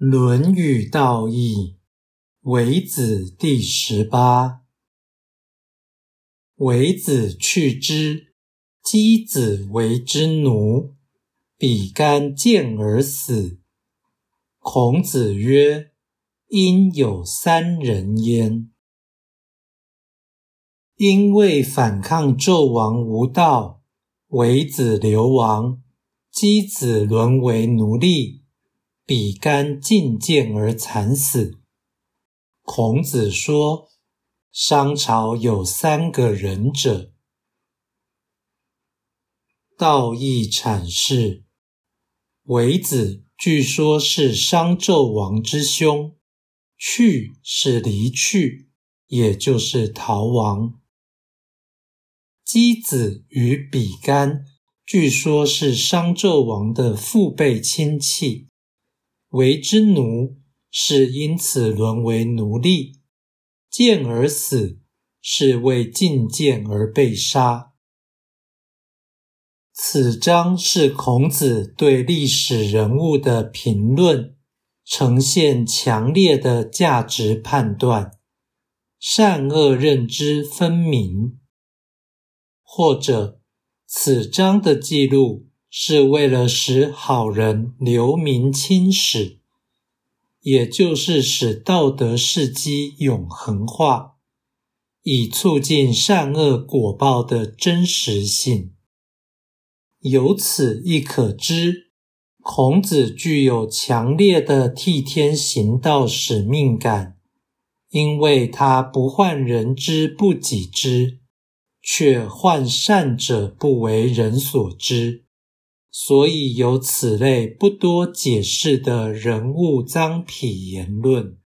《论语》道义，为子第十八。为子去之，箕子为之奴。比干见而死。孔子曰：“因有三人焉。因为反抗纣王无道，为子流亡，箕子沦为奴隶。”比干进谏而惨死。孔子说：“商朝有三个仁者。”道义阐释：为子据说是商纣王之兄，去是离去，也就是逃亡。箕子与比干据说是商纣王的父辈亲戚。为之奴，是因此沦为奴隶；见而死，是为进谏而被杀。此章是孔子对历史人物的评论，呈现强烈的价值判断，善恶认知分明。或者，此章的记录。是为了使好人留名青史，也就是使道德事迹永恒化，以促进善恶果报的真实性。由此亦可知，孔子具有强烈的替天行道使命感，因为他不患人之不己知，却患善者不为人所知。所以有此类不多解释的人物脏痞言论。